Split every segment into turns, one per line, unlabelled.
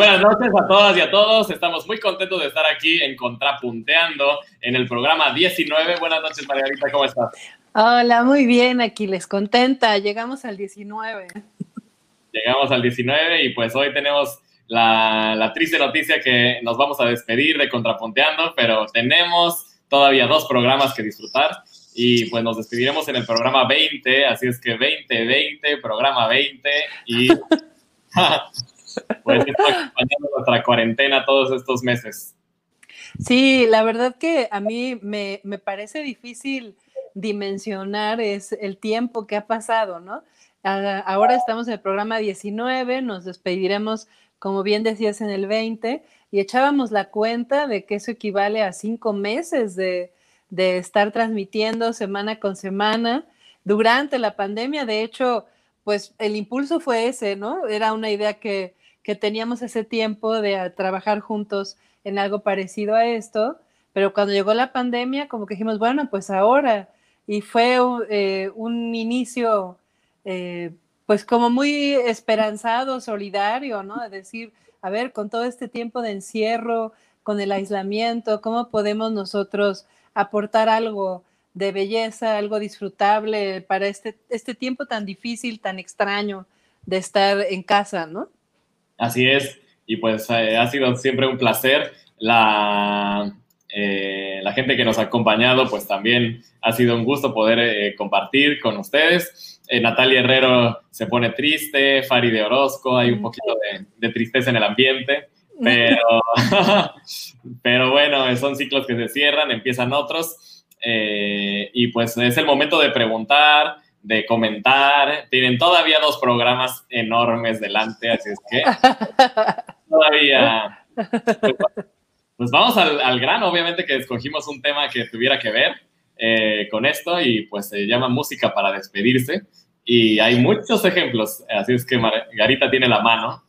Buenas noches a todas y a todos. Estamos muy contentos de estar aquí en Contrapunteando en el programa 19. Buenas noches, Margarita, ¿cómo estás?
Hola, muy bien, aquí les contenta. Llegamos al 19.
Llegamos al 19 y pues hoy tenemos la, la triste noticia que nos vamos a despedir de Contrapunteando, pero tenemos todavía dos programas que disfrutar y pues nos despediremos en el programa 20, así es que 20, 20, programa 20 y pues acompañando nuestra cuarentena todos estos meses.
Sí, la verdad que a mí me, me, parece difícil dimensionar es el tiempo que ha pasado, ¿no? Ahora estamos en el programa 19, nos despediremos, como bien decías, en el 20 y echábamos la cuenta de que eso equivale a cinco meses de, de estar transmitiendo semana con semana durante la pandemia. De hecho, pues el impulso fue ese, ¿no? Era una idea que, que teníamos ese tiempo de trabajar juntos en algo parecido a esto, pero cuando llegó la pandemia, como que dijimos, bueno, pues ahora, y fue eh, un inicio, eh, pues como muy esperanzado, solidario, ¿no? De decir, a ver, con todo este tiempo de encierro, con el aislamiento, ¿cómo podemos nosotros aportar algo de belleza, algo disfrutable para este, este tiempo tan difícil, tan extraño de estar en casa, ¿no?
Así es, y pues eh, ha sido siempre un placer. La, eh, la gente que nos ha acompañado, pues también ha sido un gusto poder eh, compartir con ustedes. Natalia Herrero se pone triste, Fari de Orozco, hay un poquito de, de tristeza en el ambiente, pero, pero bueno, son ciclos que se cierran, empiezan otros, y pues es el momento de preguntar, de comentar. Tienen todavía dos programas enormes delante, así es que todavía. Pues, vamos al, grano, obviamente que escogimos un tema que tuviera que ver eh, con esto y pues se llama Música para despedirse. Y hay muchos ejemplos, así es que Margarita tiene la mano.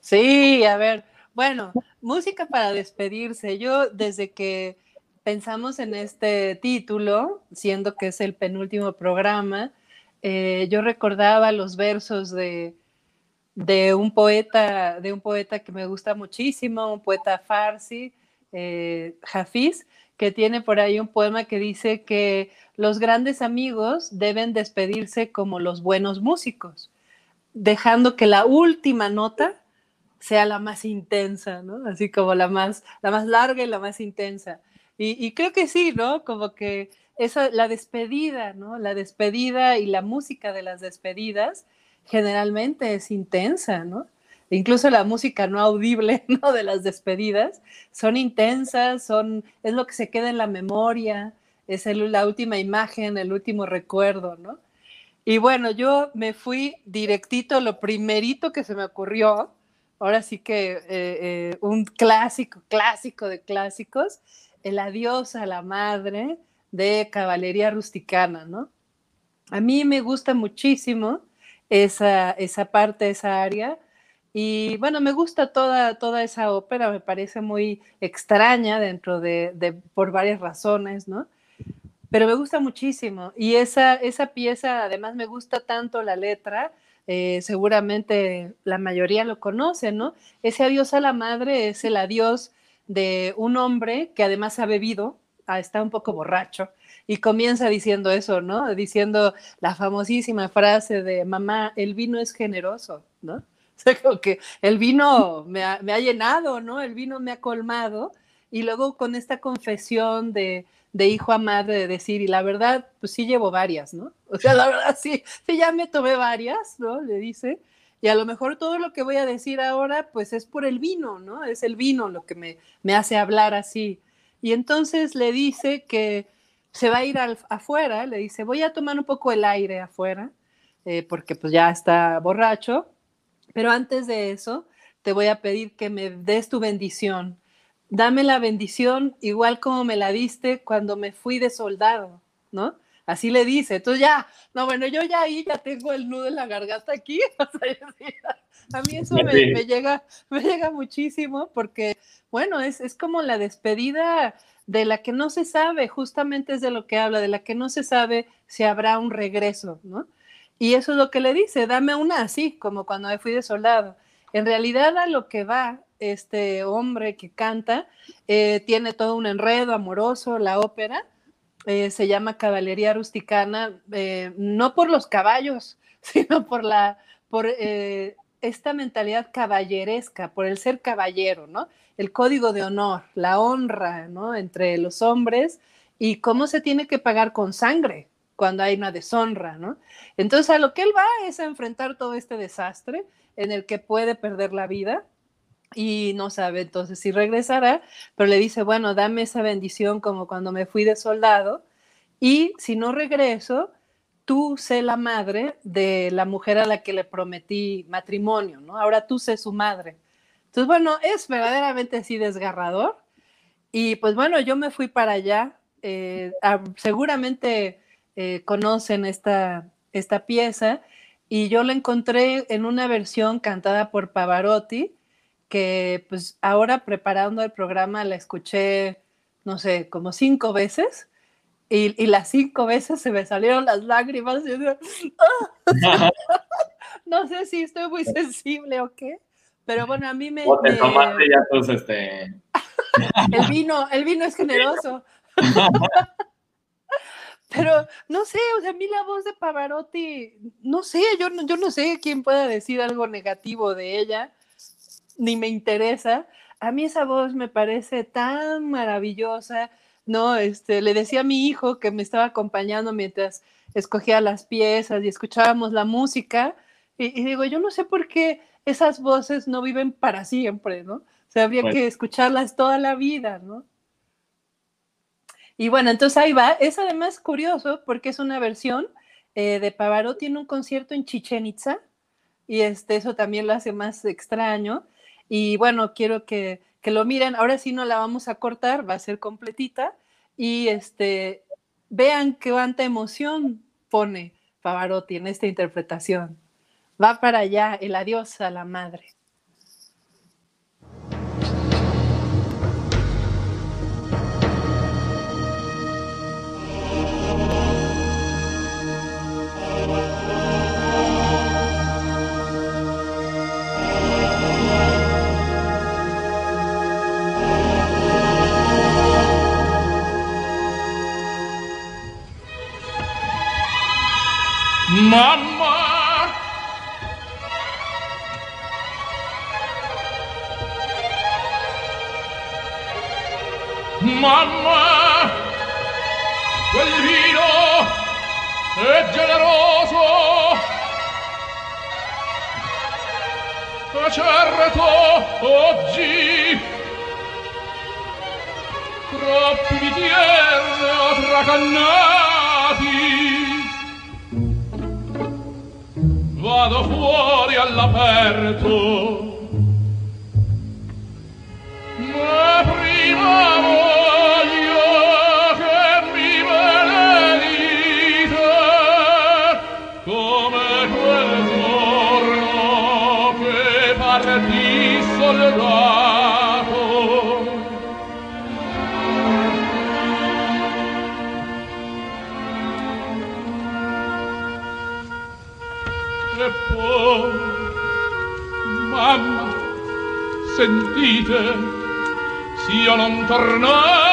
Sí, a ver, bueno, música para despedirse. Yo desde que pensamos en este título, siendo que es el penúltimo programa, eh, yo recordaba los versos de, un poeta, de un poeta que me gusta muchísimo, un poeta farsi, eh, que tiene por ahí un poema que dice que los grandes amigos deben despedirse como los buenos músicos, dejando que la última nota sea la más intensa, ¿no? Así como la más, la más larga y la más intensa. Y, creo que sí, ¿no? Como que esa, la despedida, ¿no? La despedida y la música de las despedidas generalmente es intensa, ¿no? Incluso la música no audible, ¿no? De las despedidas son intensas, son, es lo que se queda en la memoria, es la última imagen, el último recuerdo, ¿no? Y bueno, yo me fui directito, lo primerito que se me ocurrió, ahora sí que eh, eh, un clásico, clásico de clásicos, el adiós a la madre de caballería rusticana, ¿no? A mí me gusta muchísimo esa, esa parte, esa área. Y bueno, me gusta toda, toda esa ópera, me parece muy extraña dentro de, por varias razones, ¿no? Pero me gusta muchísimo. Y esa, esa pieza, además, me gusta tanto la letra, eh, seguramente la mayoría lo conoce, ¿no? Ese adiós a la madre es el adiós de un hombre que además ha bebido, ah, está un poco borracho, y comienza diciendo eso, ¿no? Diciendo la famosísima frase de mamá, el vino es generoso, ¿no? O sea, como que el vino me ha, me ha llenado, ¿no? El vino me ha colmado. Y luego con esta confesión de, de hijo a madre, de decir, y la verdad, pues sí llevo varias, ¿no? O sea, la verdad, sí, sí, ya me tomé varias, ¿no? Le dice. Y a lo mejor todo lo que voy a decir ahora, pues es por el vino, ¿no? Es el vino lo que me, me hace hablar así. Y entonces le dice que se va a ir afuera, le dice, voy a tomar un poco el aire afuera, eh, porque pues ya está borracho, pero antes de eso te voy a pedir que me des tu bendición. Dame la bendición igual como me la diste cuando me fui de soldado, ¿no? Así le dice. Entonces ya, no, bueno, yo ya ahí ya tengo el nudo en la garganta aquí. a mí eso me, llega, me llega muchísimo porque, bueno, es, es como la despedida de la que no se sabe, justamente es de lo que habla, de la que no se sabe si habrá un regreso, ¿no? Y eso es lo que le dice, dame una así, como cuando me fui de soldado. En realidad a lo que va este hombre que canta, eh, tiene todo un enredo amoroso, la ópera, eh, se llama Caballería Rusticana, eh, no por los caballos, sino por la, por esta mentalidad caballeresca, por el ser caballero, ¿no? El código de honor, la honra, ¿no? Entre los hombres y cómo se tiene que pagar con sangre cuando hay una deshonra, ¿no? Entonces a lo que él va es a enfrentar todo este desastre en el que puede perder la vida y no sabe entonces si regresará, pero le dice, bueno, dame esa bendición como cuando me fui de soldado y si no regreso, tú sé la madre de la mujer a la que le prometí matrimonio, ¿no? Ahora tú sé su madre. Entonces, bueno, es verdaderamente así desgarrador. Y pues bueno, yo me fui para allá. Eh, seguramente eh, conocen esta, esta pieza y yo la encontré en una versión cantada por Pavarotti, que pues ahora preparando el programa la escuché, no sé, como cinco veces y, las cinco veces se me salieron las lágrimas. ¡ah! no sé si estoy muy sensible o qué, pero bueno, a mí me...
este...
el vino, el vino es generoso. Pero no sé, o sea, a mí la voz de Pavarotti, no sé, yo, yo no sé quién pueda decir algo negativo de ella, ni me interesa. A mí esa voz me parece tan maravillosa, ¿no? Este, le decía a mi hijo que me estaba acompañando mientras escogía las piezas y escuchábamos la música, y, digo, yo no sé por qué esas voces no viven para siempre, ¿no? O sea, habría pues que escucharlas toda la vida, ¿no? Y bueno, entonces ahí va. Es además curioso porque es una versión eh, de Pavarotti en un concierto en Chichen Itza, y este, eso también lo hace más extraño. Y bueno, quiero que que lo miren. Ahora sí no la vamos a cortar, va a ser completita. Y este, vean cuánta emoción pone Pavarotti en esta interpretación. Va para allá el adiós a la madre.
Mamma! Mamma! Quel vino è generoso! Certo oggi! Troppi bicchieri tracannati vado fuori all'aperto. Ma prima sentite s'io non
tornare.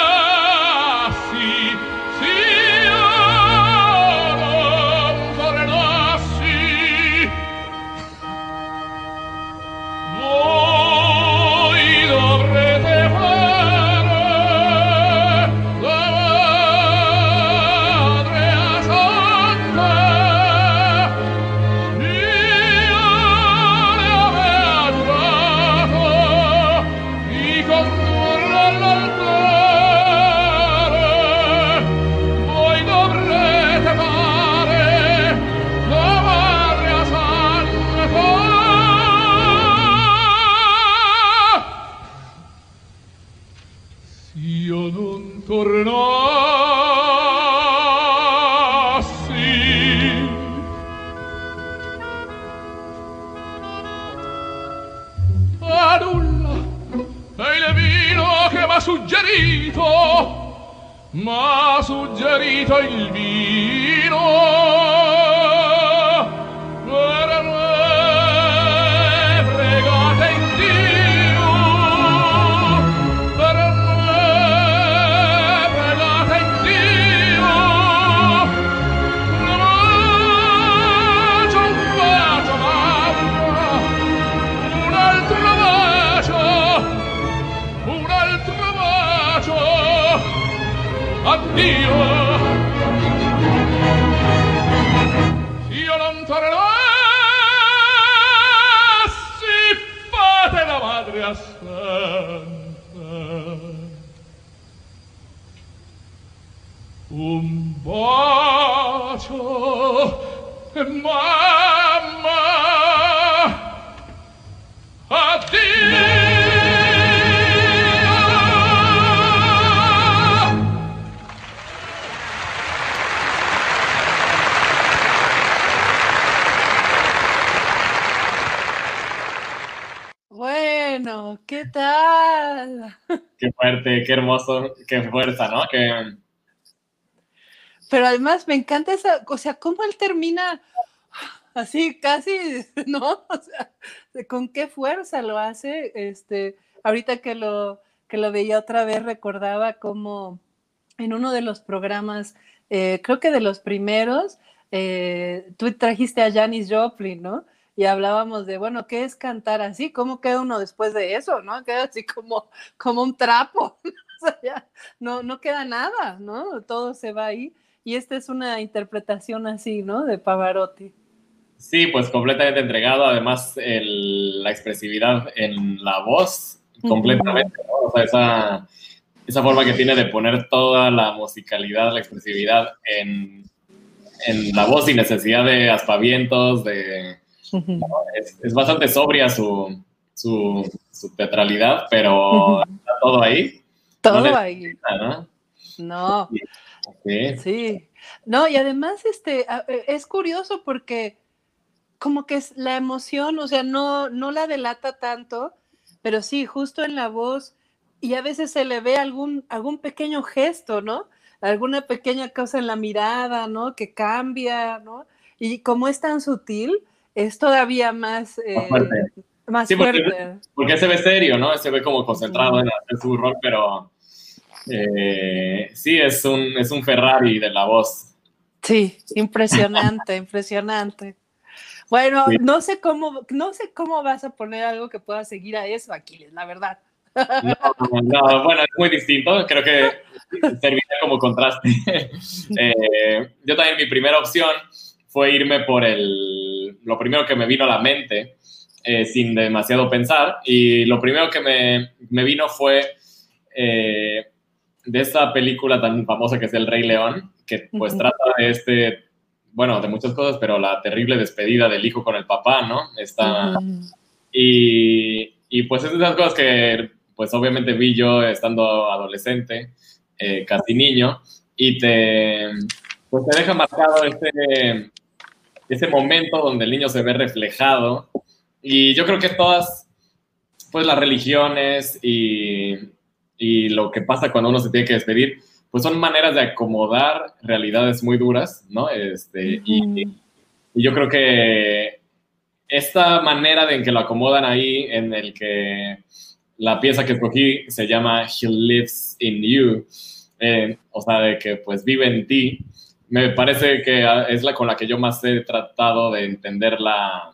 Qué
fuerte, qué hermoso, qué fuerza, ¿no?
Pero además me encanta esa, o sea, cómo él termina así, casi, ¿no? O sea, con qué fuerza lo hace. Este, ahorita que lo, que lo veía otra vez, recordaba cómo en uno de los programas, eh, creo que de los primeros, eh, tú trajiste a Janis Joplin, ¿no? Y hablábamos de, bueno, ¿qué es cantar así? ¿Cómo queda uno después de eso, no? Queda así como, como un trapo. O sea, ya no, no queda nada, ¿no? Todo se va ahí. Y esta es una interpretación así, ¿no? De Pavarotti.
sí, pues completamente entregado. Además, el- la expresividad en la voz, completamente, ¿no? O sea, esa, esa forma que tiene de poner toda la musicalidad, la expresividad en, en la voz sin necesidad de aspavientos, de... Es, es bastante sobria su, su, su teatralidad, pero está todo ahí,
Todo ahí.
¿no?
No,
Sí.
sí. No, y además este, e- es curioso porque como que es la emoción, o sea, no, no la delata tanto, pero sí, justo en la voz, y a veces se le ve algún, algún pequeño gesto, ¿no? Alguna pequeña cosa en la mirada, ¿no? Que cambia, ¿no? Y como es tan sutil, es todavía más, eh,
fuerte.
más
Sí, porque-
fuerte.
Porque se ve serio, ¿no? Se ve como concentrado en hacer su rol, pero eh, sí, es un, es un Ferrari de la voz.
Sí, impresionante, impresionante. Bueno,
Sí.
no sé cómo, no sé cómo vas a poner algo que pueda seguir a eso, Aquiles, la verdad.
No, no, bueno, es muy distinto. Creo que serviría como contraste. Eh, yo también mi primera opción fue irme por el, lo primero que me vino a la mente, eh, sin demasiado pensar. Y lo primero que me, me vino fue eh, de esta película tan famosa que es El Rey León, que pues
Ujú.
trata de este, bueno, de muchas cosas, pero la terrible despedida del hijo con el papá, ¿no? Esta,
Ujú.
y, y, pues es de esas cosas que pues obviamente vi yo estando adolescente, eh, casi niño, y te, pues te deja marcado ese, ese momento donde el niño se ve reflejado. Y yo creo que todas pues las religiones y, y lo que pasa cuando uno se tiene que despedir, pues son maneras de acomodar realidades muy duras, ¿no? Este, y, y yo creo que esta manera de en que lo acomodan ahí, en el que la pieza que escogí se llama He Lives in You, eh, o sea, de que pues vive en ti, me parece que es la con la que yo más he tratado de entender la,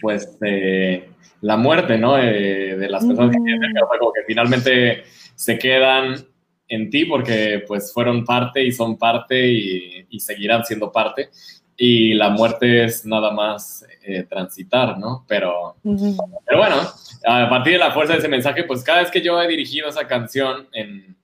pues, eh, la muerte, ¿no? Eh, de las personas que como finalmente se quedan en ti porque pues fueron parte y son parte y, y seguirán siendo parte. Y la muerte es nada más eh, transitar, ¿no? Pero, pero bueno, a partir de la fuerza de ese mensaje, pues cada vez que yo he dirigido esa canción en,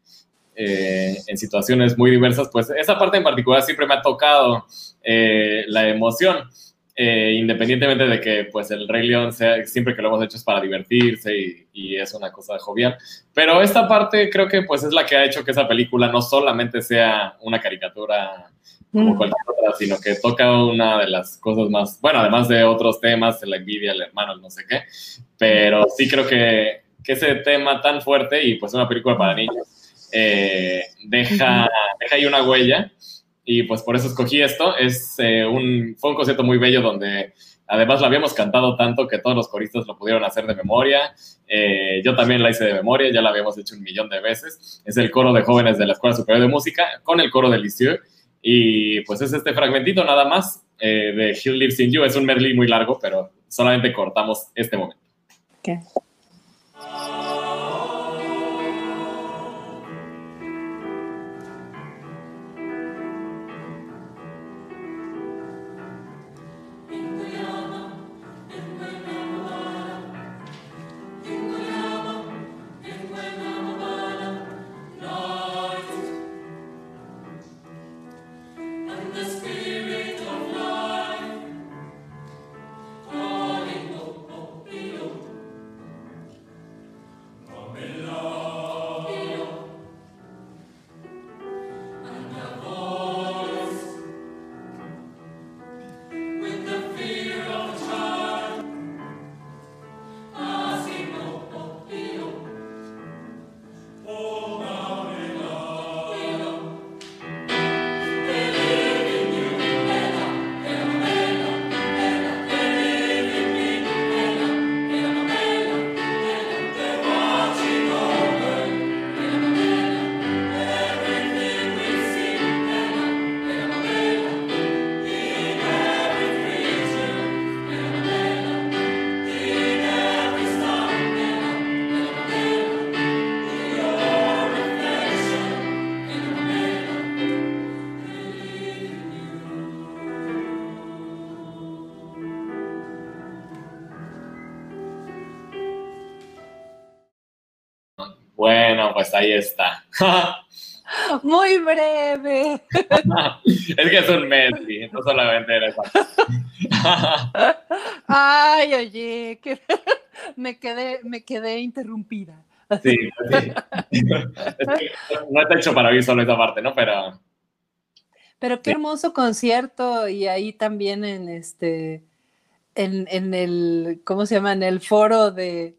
eh, en situaciones muy diversas, pues esa parte en particular siempre me ha tocado eh, la emoción, eh, independientemente de que pues el Rey León sea, siempre que lo hemos hecho es para divertirse y, y es una cosa jovial. Pero esta parte creo que pues es la que ha hecho que esa película no solamente sea una caricatura como
Ujú.
cualquier otra, sino que toca una de las cosas más, bueno, además de otros temas, la envidia, el hermano, el no sé qué, pero sí creo que, que ese tema tan fuerte y pues una película para niños eh, deja, deja ahí una huella y pues por eso escogí esto. Es, eh, un, fue un concierto muy bello donde además lo habíamos cantado tanto que todos los coristas lo pudieron hacer de memoria. Eh, yo también la hice de memoria, ya la habíamos hecho un millón de veces. Es el coro de jóvenes de la Escuela Superior de Música con el coro de Lisieux. Y pues es este fragmentito nada más eh, de He Lives in You. Es un medley muy largo, pero solamente cortamos este momento.
Ok.
Pues ahí está.
Muy breve.
es que es un Messi, no solamente eres.
Ay, oye, que me quedé, me quedé interrumpida.
Sí, sí. no está hecho para oír solo esa parte, ¿no? Pero.
Pero qué hermoso concierto y ahí también en este, en, en el, ¿cómo se llama? En el foro de,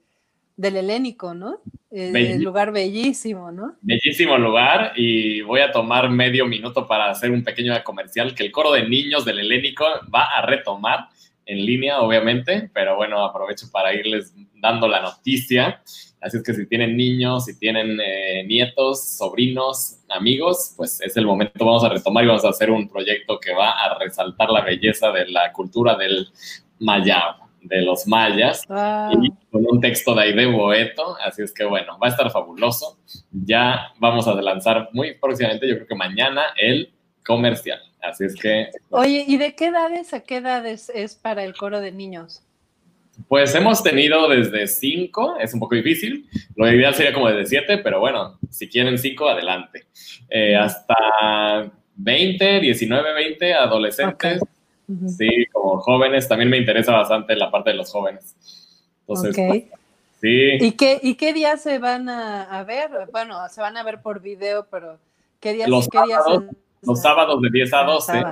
del Helénico, ¿no? El lugar bellísimo, ¿no?
Bellísimo lugar y voy a tomar medio minuto para hacer un pequeño comercial que el coro de niños del Helénico va a retomar en línea, obviamente, pero bueno, aprovecho para irles dando la noticia. Así es que si tienen niños, si tienen eh, nietos, sobrinos, amigos, pues es el momento, vamos a retomar y vamos a hacer un proyecto que va a resaltar la belleza de la cultura del Mayab, de los mayas, y con un texto de Aide Boeto, así es que bueno, va a estar fabuloso. Ya vamos a lanzar muy próximamente, yo creo que mañana, el comercial. Así es que...
Oye, ¿y de qué edades a qué edades es para el coro de niños?
Pues hemos tenido desde 5, es un poco difícil. Lo ideal sería como desde 7, pero bueno, si quieren 5, adelante. Eh, hasta 20, 19, 20, adolescentes. Sí, como jóvenes, también me interesa bastante la parte de los jóvenes. Entonces, sí.
¿Y qué, ¿Y qué días se van a, ver? Bueno, se van a ver por video, pero ¿qué días?
Los,
qué
sábados, los sábados de 10 a 12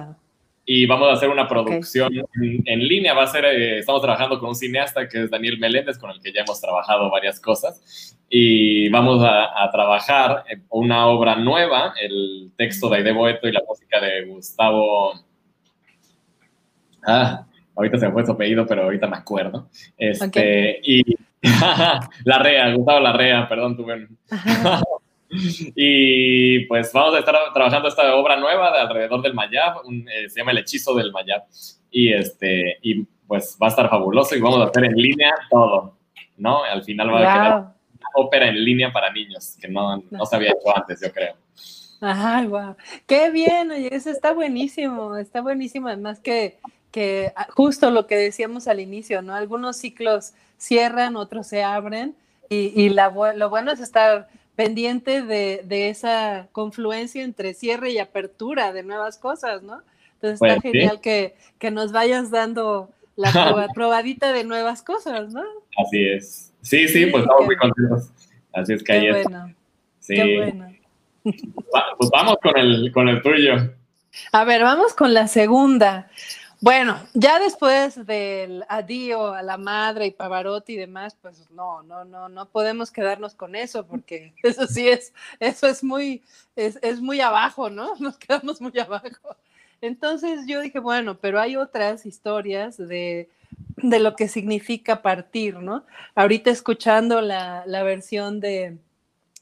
y vamos a hacer una producción en, línea. Va a ser, eh, estamos trabajando con un cineasta que es Daniel Meléndez, con el que ya hemos trabajado varias cosas. Y vamos a, trabajar una obra nueva, el texto de Aide Boeto y la música de Gustavo. Ah, ahorita se me fue su apellido, pero ahorita me acuerdo. Este, Y Larrea, Gustavo Larrea, perdón, tuve. Y pues vamos a estar trabajando esta obra nueva de alrededor del Mayab, eh, se llama El Hechizo del Mayab. Y, este, y pues va a estar fabuloso y vamos a hacer en línea todo, ¿no? Al final va a quedar una ópera en línea para niños, que no, no se había hecho antes, yo creo.
Ajá, wow. Qué bien, oye, eso está buenísimo, está buenísimo. Además que, que ah, justo lo que decíamos al inicio, ¿no? Algunos ciclos cierran, otros se abren y, y la, lo bueno es estar pendiente de, esa confluencia entre cierre y apertura de nuevas cosas, ¿no? Entonces está pues, genial que, nos vayas dando la probadita de nuevas cosas, ¿no?
Así es. Sí, sí, pues estamos muy contentos. Así es que ahí
bueno. Sí. Qué bueno.
Pues vamos con el, con el tuyo.
A ver, vamos con la segunda. Bueno, ya después del adiós a la madre y Pavarotti y demás, pues no, no, no, no podemos quedarnos con eso, porque eso sí es, eso es muy, es, es muy abajo, ¿no? Nos quedamos muy abajo. Entonces yo dije, bueno, pero hay otras historias de, de lo que significa partir, ¿no? Ahorita escuchando la, la versión de,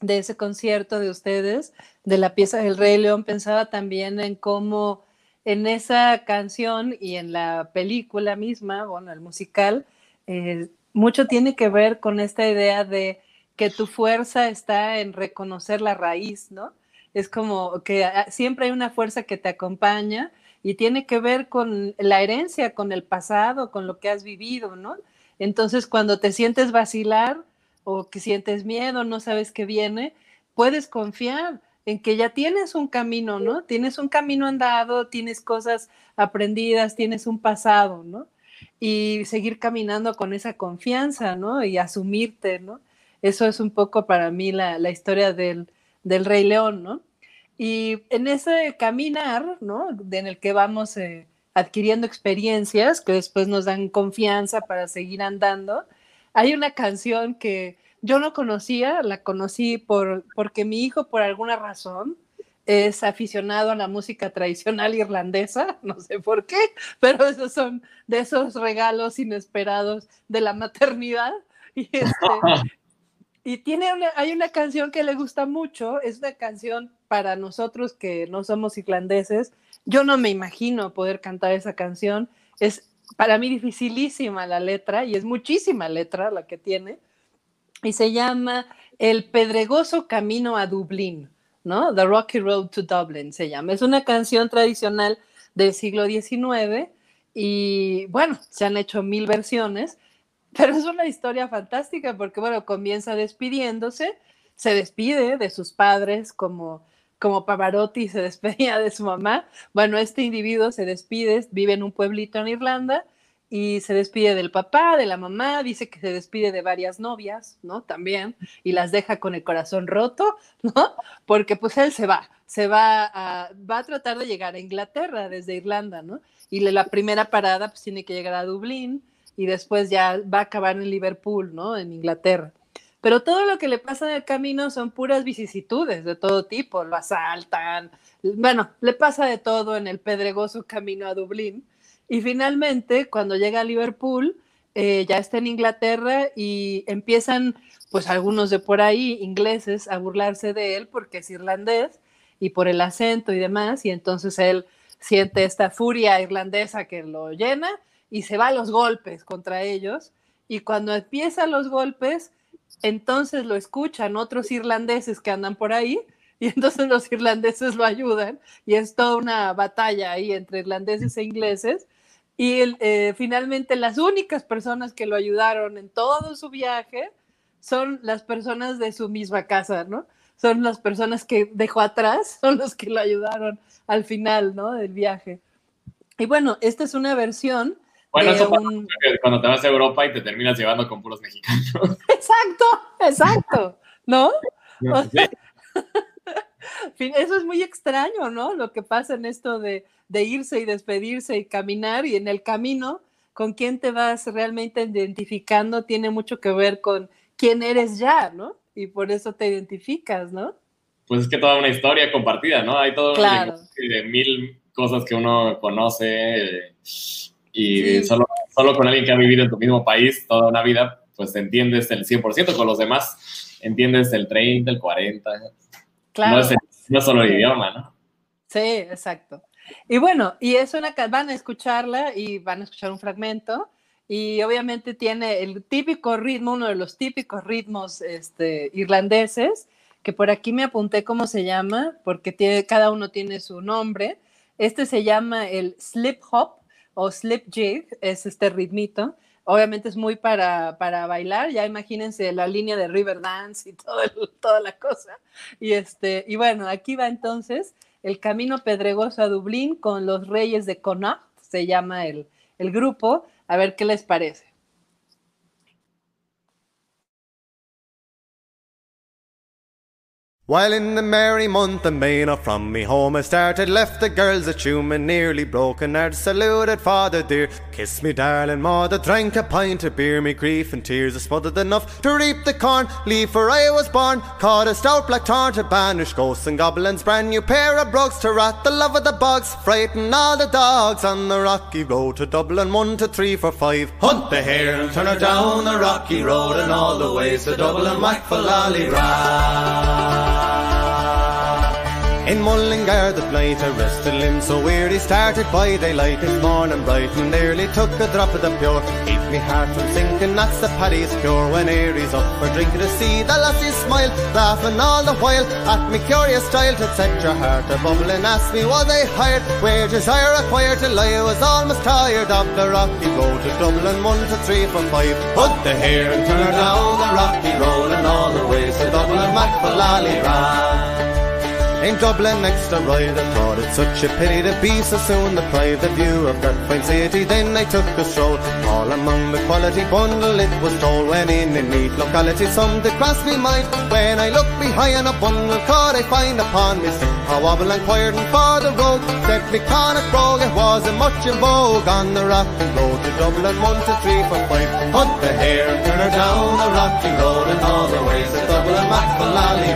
de ese concierto de ustedes, de la pieza del Rey León, pensaba también en cómo en esa canción y en la película misma, bueno, el musical, eh, mucho tiene que ver con esta idea de que tu fuerza está en reconocer la raíz, ¿no? Es como que ah, siempre hay una fuerza que te acompaña y tiene que ver con la herencia, con el pasado, con lo que has vivido, ¿no? Entonces, cuando te sientes vacilar o que sientes miedo, no sabes qué viene, puedes confiar en que ya tienes un camino, ¿no? Tienes un camino andado, tienes cosas aprendidas, tienes un pasado, ¿no? Y seguir caminando con esa confianza, ¿no? Y asumirte, ¿no? Eso es un poco para mí la, historia del, Rey León, ¿no? Y en ese caminar, ¿no? En el que vamos eh, adquiriendo experiencias que después nos dan confianza para seguir andando, hay una canción que yo no conocía, la conocí por, porque mi hijo, por alguna razón, es aficionado a la música tradicional irlandesa, no sé por qué, pero esos son de esos regalos inesperados de la maternidad. Y, este, y tiene hay una canción que le gusta mucho, es una canción para nosotros que no somos irlandeses. Yo no me imagino poder cantar esa canción. Es para mí dificilísima la letra y es muchísima letra la que tiene y se llama El Pedregoso Camino a Dublín, ¿no? The Rocky Road to Dublin se llama. Es una canción tradicional del siglo XIX y bueno, se han hecho mil versiones, pero es una historia fantástica porque bueno, comienza despidiéndose se despide de sus padres como, como Pavarotti se despedía de su mamá. Bueno, este individuo se despide, vive en un pueblito en Irlanda y se despide del papá, de la mamá, dice que se despide de varias novias, ¿no? También, y las deja con el corazón roto, ¿no? Porque pues él se va, se va a, va a tratar de llegar a Inglaterra desde Irlanda, ¿no? Y la primera parada pues tiene que llegar a Dublín y después ya va a acabar en Liverpool, ¿no? En Inglaterra. Pero todo lo que le pasa en el camino son puras vicisitudes de todo tipo, lo asaltan, bueno, le pasa de todo en el pedregoso camino a Dublín. Y finalmente, cuando llega a Liverpool, eh, ya está en Inglaterra y empiezan, pues algunos de por ahí, ingleses, a burlarse de él porque es irlandés y por el acento y demás, y entonces él siente esta furia irlandesa que lo llena y se va a los golpes contra ellos. Y cuando empiezan los golpes, entonces lo escuchan otros irlandeses que andan por ahí y entonces los irlandeses lo ayudan. Y es toda una batalla ahí entre irlandeses e ingleses y eh, finalmente las únicas personas que lo ayudaron en todo su viaje son las personas de su misma casa, ¿no? Son las personas que dejó atrás, son los que lo ayudaron al final, ¿no? Del viaje. Y bueno, esta es una versión
bueno, eso pasa cuando te vas a Europa y te terminas llevando con puros mexicanos.
Exacto, exacto, ¿no? Eso es muy extraño, ¿no? Lo que pasa en esto de, de, irse y despedirse y caminar y en el camino, con quién te vas realmente identificando tiene mucho que ver con quién eres ya, ¿no? Y por eso te identificas, ¿no?
Pues es que toda una historia compartida, ¿no? Hay todo claro. de mil cosas que uno conoce y solo, solo con alguien que ha vivido en tu mismo país toda una vida, pues entiendes el 100%, con los demás entiendes el 30, el 40. Claro. No es, no solo el idioma, ¿no?
Sí, exacto. Y bueno, y es una van a escucharla y van a escuchar un fragmento y obviamente tiene el típico ritmo, uno de los típicos ritmos este, irlandeses, que por aquí me apunté cómo se llama, porque tiene, cada uno tiene su nombre. Este se llama el slip hop o slip jig, es este ritmito. Obviamente es muy para, para bailar, ya imagínense la línea de River Dance y todo toda la cosa. Y, este, y bueno, aquí va entonces el camino pedregoso a Dublín con los Reyes de Connacht, se llama el, el grupo, a ver qué les parece.
While in the merry month of May, not from me home I started, left the girls at Human, nearly broken. Heart, saluted father dear, kissed me darling mother, drank a pint of beer, me grief and tears are smothered enough to reap the corn, leave for I was born, caught a stout black torn to banish ghosts and goblins, brand new pair of brogues to rat the love of the bogs, frighten all the dogs on the rocky road to Dublin, one to three for five, hunt the hare and turn her down the rocky road and all the ways to Dublin, whack for star in Mullingar the blight arrested him so weary started by daylight. This morning bright and nearly took a drop of the pure. Keep me heart from sinking that's the paddy's cure when Aries up for drinking to see the lassie smile laughing all the while. At me curious style to set your heart a bubble and ask me was I hired. Wages I acquired till I was almost tired of the rocky road. To Dublin one to three for five. Put the hair and turn down the rocky road and all the ways to Dublin Mac for Lally in Dublin next to ride, I thought it such a pity to be so soon deprived the view of that fine city. Then I took a stroll, all among the quality bundle it was told. When in a neat locality, some did cross me mind. When I looked behind a bundle, caught I find upon me a wobble inquired for the road. Said me Connacht brogue, it wasn't much in vogue on the rocky road to Dublin, one to three for five. Hunt the hare and turn her down the rocky road and all the ways to Dublin, back for Lally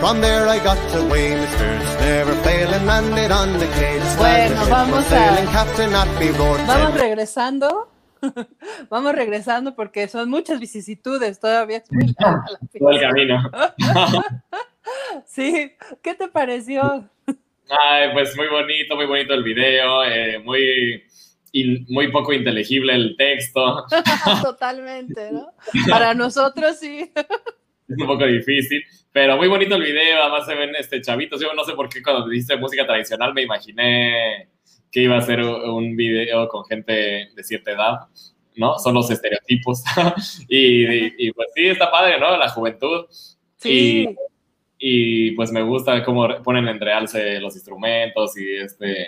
From there I got away, Mr. never failing, and on the cage.
Bueno, vamos a... Vamos regresando. Vamos regresando porque son muchas vicisitudes, todavía es muy
larga la Todo el camino.
sí, ¿qué te pareció?
Ay, pues muy bonito, muy bonito el video, eh, muy, muy poco inteligible el texto.
Totalmente, ¿no? Para nosotros sí.
Es un poco difícil, pero muy bonito el video, además se ven este chavitos. Yo no sé por qué cuando dijiste música tradicional me imaginé que iba a ser un video con gente de cierta edad. ¿no? Son los estereotipos. y, y, pues sí, está padre, ¿no? La juventud.
Sí.
Y, y, pues me gusta cómo ponen en realce los instrumentos y este...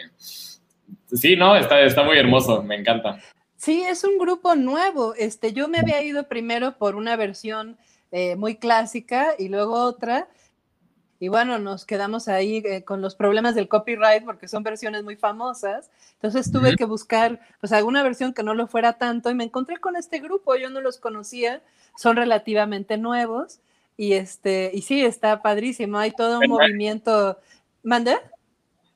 Sí, ¿no? Está, está muy hermoso, me encanta.
Sí, es un grupo nuevo. Este, yo me había ido primero por una versión eh, muy clásica y luego otra. Y bueno, nos quedamos ahí eh, con los problemas del copyright porque son versiones muy famosas. Entonces tuve que buscar pues alguna versión que no lo fuera tanto y me encontré con este grupo. Yo no los conocía, son relativamente nuevos y este y sí está padrísimo. Hay todo un movimiento. ¿Mande?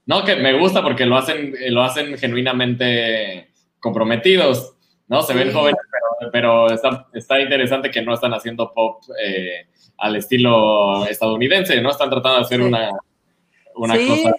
No, que me gusta porque lo hacen lo hacen genuinamente comprometidos, ¿no? Se ven jóvenes, pero, está, está, interesante que no están haciendo pop eh, al estilo estadounidense, ¿no? Están tratando de hacer una, una
sí. cosa.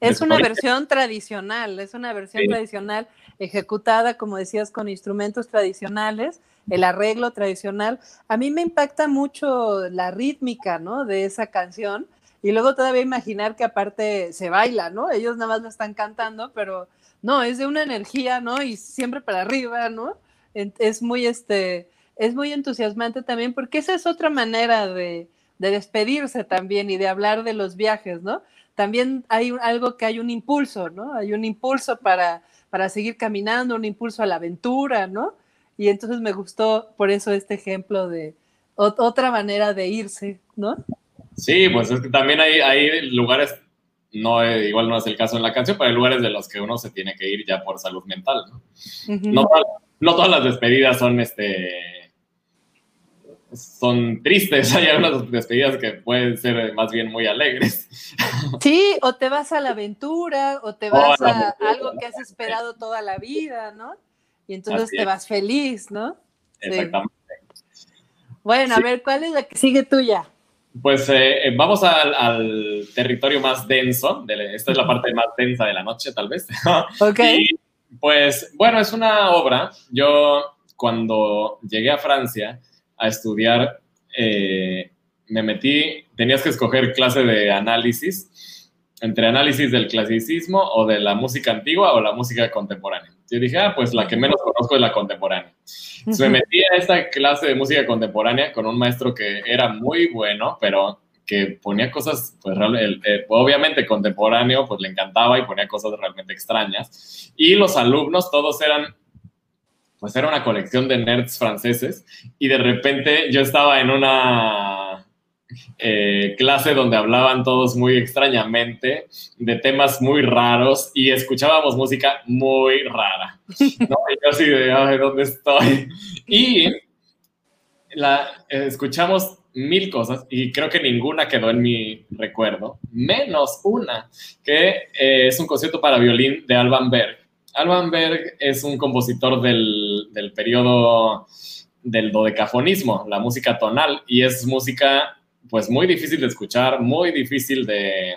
Es una versión tradicional, es una versión sí. tradicional ejecutada, como decías, con instrumentos tradicionales, el arreglo tradicional. A mí me impacta mucho la rítmica, ¿no? De esa canción. Y luego todavía imaginar que aparte se baila, ¿no? Ellos nada más lo están cantando, pero no, es de una energía, ¿no? Y siempre para arriba, ¿no? Es muy, este, es muy entusiasmante también porque esa es otra manera de, de despedirse también y de hablar de los viajes, ¿no? También hay algo que hay un impulso, ¿no? Hay un impulso para, para seguir caminando, un impulso a la aventura, ¿no? Y entonces me gustó por eso este ejemplo de otra manera de irse, ¿no?
Sí, pues es que también hay, hay lugares no, eh, igual no es el caso en la canción, pero hay lugares de los que uno se tiene que ir ya por salud mental, ¿no? Uh -huh. no, no, todas las despedidas son, este, son tristes, hay algunas despedidas que pueden ser más bien muy alegres.
Sí, o te vas a la aventura, o te vas oh, a algo que has esperado toda la vida, ¿no? Y entonces te vas feliz, ¿no?
Exactamente.
Sí. Bueno, sí. a ver, ¿cuál es la que sigue tuya?
Pues eh, vamos al, al, territorio más denso. De, esta es la parte más densa de la noche, tal vez.
Ok.
Y, pues bueno, es una obra. Yo cuando llegué a Francia a estudiar, eh, me metí, tenías que escoger clase de análisis, entre análisis del clasicismo o de la música antigua o la música contemporánea. Yo dije, ah, pues la que menos conozco es la contemporánea. Entonces me metí a esta clase de música contemporánea con un maestro que era muy bueno, pero que ponía cosas, pues eh, obviamente contemporáneo, pues le encantaba y ponía cosas realmente extrañas. Y los alumnos todos eran, pues era una colección de nerds franceses y de repente yo estaba en una eh, clase donde hablaban todos muy extrañamente de temas muy raros y escuchábamos música muy rara. ¿no? Y yo así ¿dónde estoy? Y la, eh, escuchamos mil cosas y creo que ninguna quedó en mi recuerdo, menos una, que eh, es un concierto para violín de Alban Berg. Alban Berg es un compositor del, del periodo del dodecafonismo, la música tonal, y es música pues muy difícil de escuchar, muy difícil de,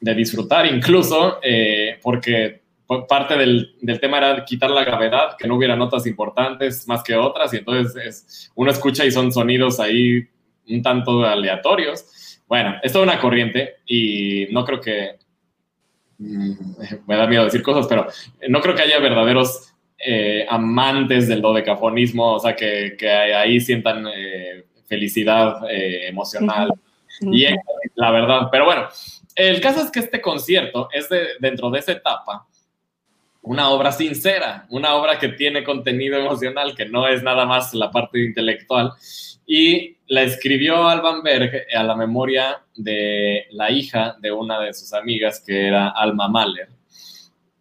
de disfrutar incluso, eh, porque parte del, del, tema era quitar la gravedad, que no hubiera notas importantes más que otras, y entonces es, uno escucha y son sonidos ahí un tanto aleatorios. Bueno, es toda una corriente y no creo que, mm, me da miedo decir cosas, pero no creo que haya verdaderos eh, amantes del dodecafonismo, o sea, que, que ahí sientan eh, felicidad eh, emocional. Uh. Y la verdad, pero bueno, el caso es que este concierto es de, dentro de esa etapa una obra sincera, una obra que tiene contenido emocional, que no es nada más la parte intelectual. Y la escribió Alban Berg a la memoria de la hija de una de sus amigas, que era Alma Mahler.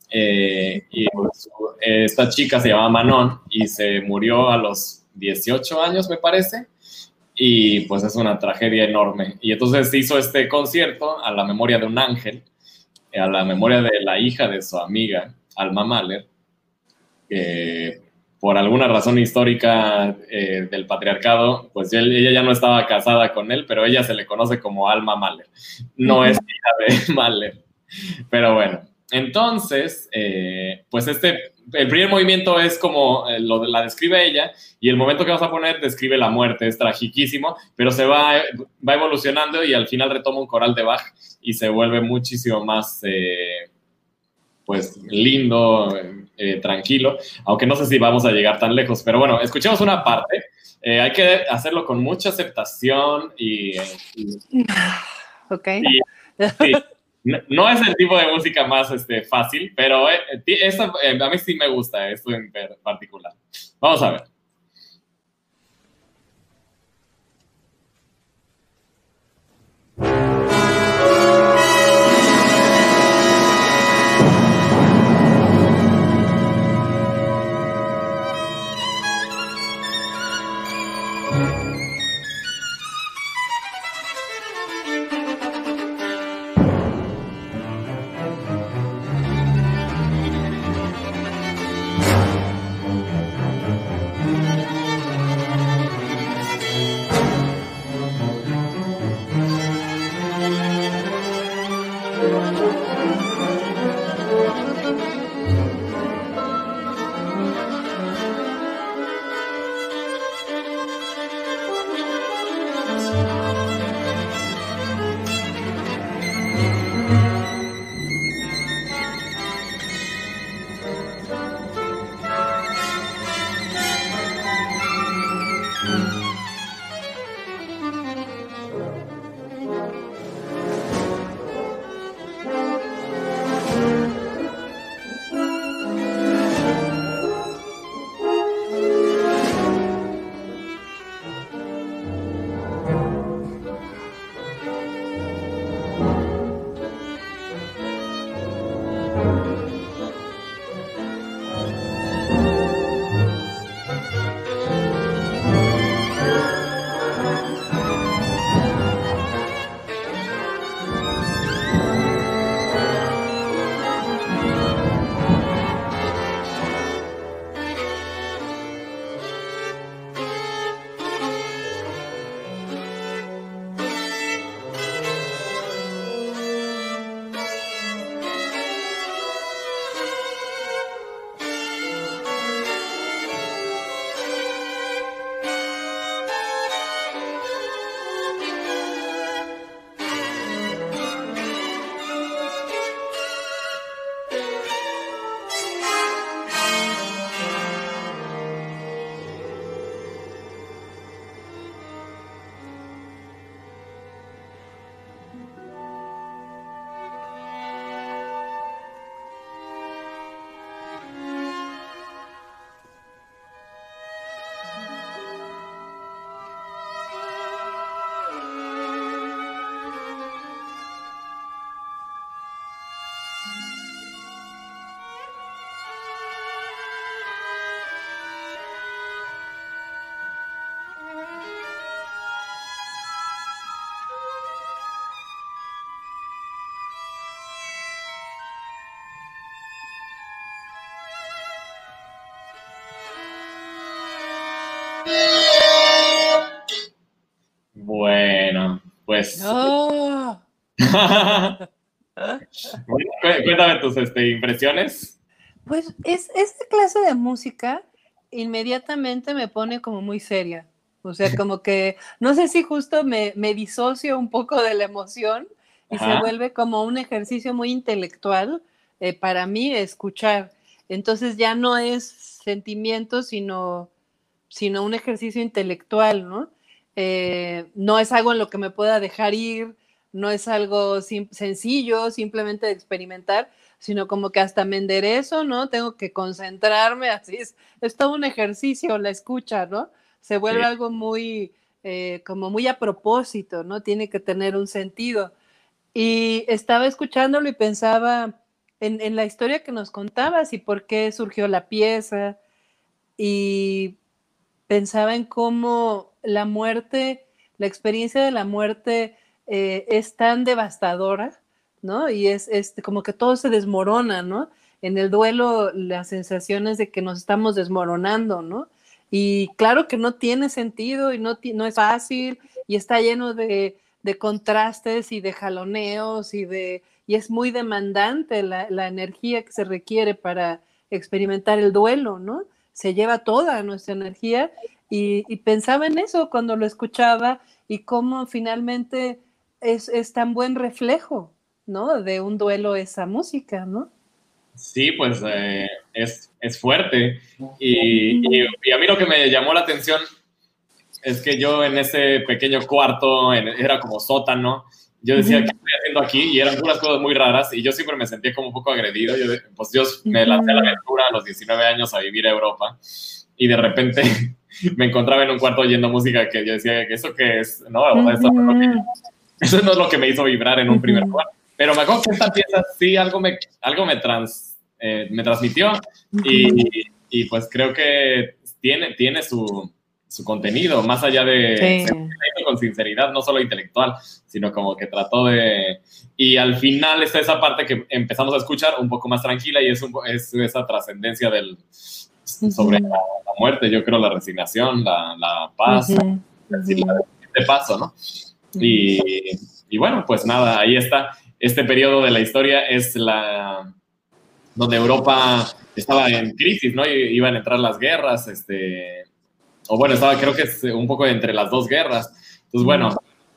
Eh, y pues, esta chica se llamaba Manon y se murió a los 18 años, me parece y pues es una tragedia enorme. Y entonces hizo este concierto a la memoria de un ángel, a la memoria de la hija de su amiga, Alma Mahler, que por alguna razón histórica eh, del patriarcado, pues ella ya no estaba casada con él, pero ella se le conoce como Alma Mahler. No es hija de Mahler. Pero bueno, entonces, eh, pues este el primer movimiento es como eh, lo, la describe ella y el momento que vas a poner describe la muerte, es tragiquísimo, pero se va, va evolucionando y al final retoma un coral de Bach y se vuelve muchísimo más, eh, pues lindo, eh, tranquilo, aunque no sé si vamos a llegar tan lejos, pero bueno, escuchemos una parte. Eh, hay que hacerlo con mucha aceptación y... y
Ok.
y- sí. No- No es el tipo de música más este, fácil, pero eh, esta, eh, a mí sí me gusta esto en particular. Vamos a ver. Pues...
No.
Bueno, cuéntame tus este, impresiones.
Pues es esta clase de música inmediatamente me pone como muy seria. O sea, como que no sé si justo me, me disocio un poco de la emoción y se vuelve como un ejercicio muy intelectual eh, para mí escuchar. Entonces ya no es sentimiento, sino, sino un ejercicio intelectual, ¿no? Eh, no es algo en lo que me pueda dejar ir, no es algo sim- sencillo, simplemente de experimentar, sino como que hasta me enderezo, ¿no? Tengo que concentrarme, así es, es todo un ejercicio la escucha, ¿no? Se vuelve
Sí.
algo muy, eh, como muy a propósito, ¿no? Tiene que tener un sentido. Y estaba escuchándolo y pensaba en, en la historia que nos contabas y por qué surgió la pieza. Y pensaba en cómo la muerte, la experiencia de la muerte eh, es tan devastadora, ¿no? Y es, como que todo se desmorona, ¿no? En el duelo, la sensación es de que nos estamos desmoronando, ¿no? Y claro que no tiene sentido y no, no es fácil y está lleno de, contrastes y de jaloneos y, de, y es muy demandante la energía que se requiere para experimentar el duelo, ¿no? Se lleva toda nuestra energía y, pensaba en eso cuando lo escuchaba y cómo finalmente es, es tan buen reflejo, ¿no? De un duelo esa música, ¿no?
Sí, pues eh, es, es, fuerte. Y, y, a mí lo que me llamó la atención es que yo en ese pequeño cuarto, era como sótano, yo decía, ¿qué estoy haciendo aquí? Y eran unas cosas muy raras y yo siempre me sentía como un poco agredido. Yo, pues yo me lancé a la aventura a los 19 años a vivir a Europa y de repente me encontraba en un cuarto oyendo música que yo decía, ¿eso qué es? No, eso, no es eso, no es lo que me hizo vibrar en un primer cuarto. Pero me acuerdo que esta pieza sí algo me, algo me, trans, eh, me transmitió y, y, pues creo que tiene, tiene su, su contenido, más allá de con sinceridad, no solo intelectual, sino como que trató de... Y al final está esa parte que empezamos a escuchar un poco más tranquila y es, un, es esa trascendencia del sobre la, muerte, yo creo la resignación, la, la paz, de paso, ¿no? Y, y, bueno, pues nada, ahí está. Este periodo de la historia es la donde Europa estaba en crisis, ¿no? Iban a entrar las guerras, este, o bueno, estaba creo que es un poco entre las dos guerras. Entonces, bueno,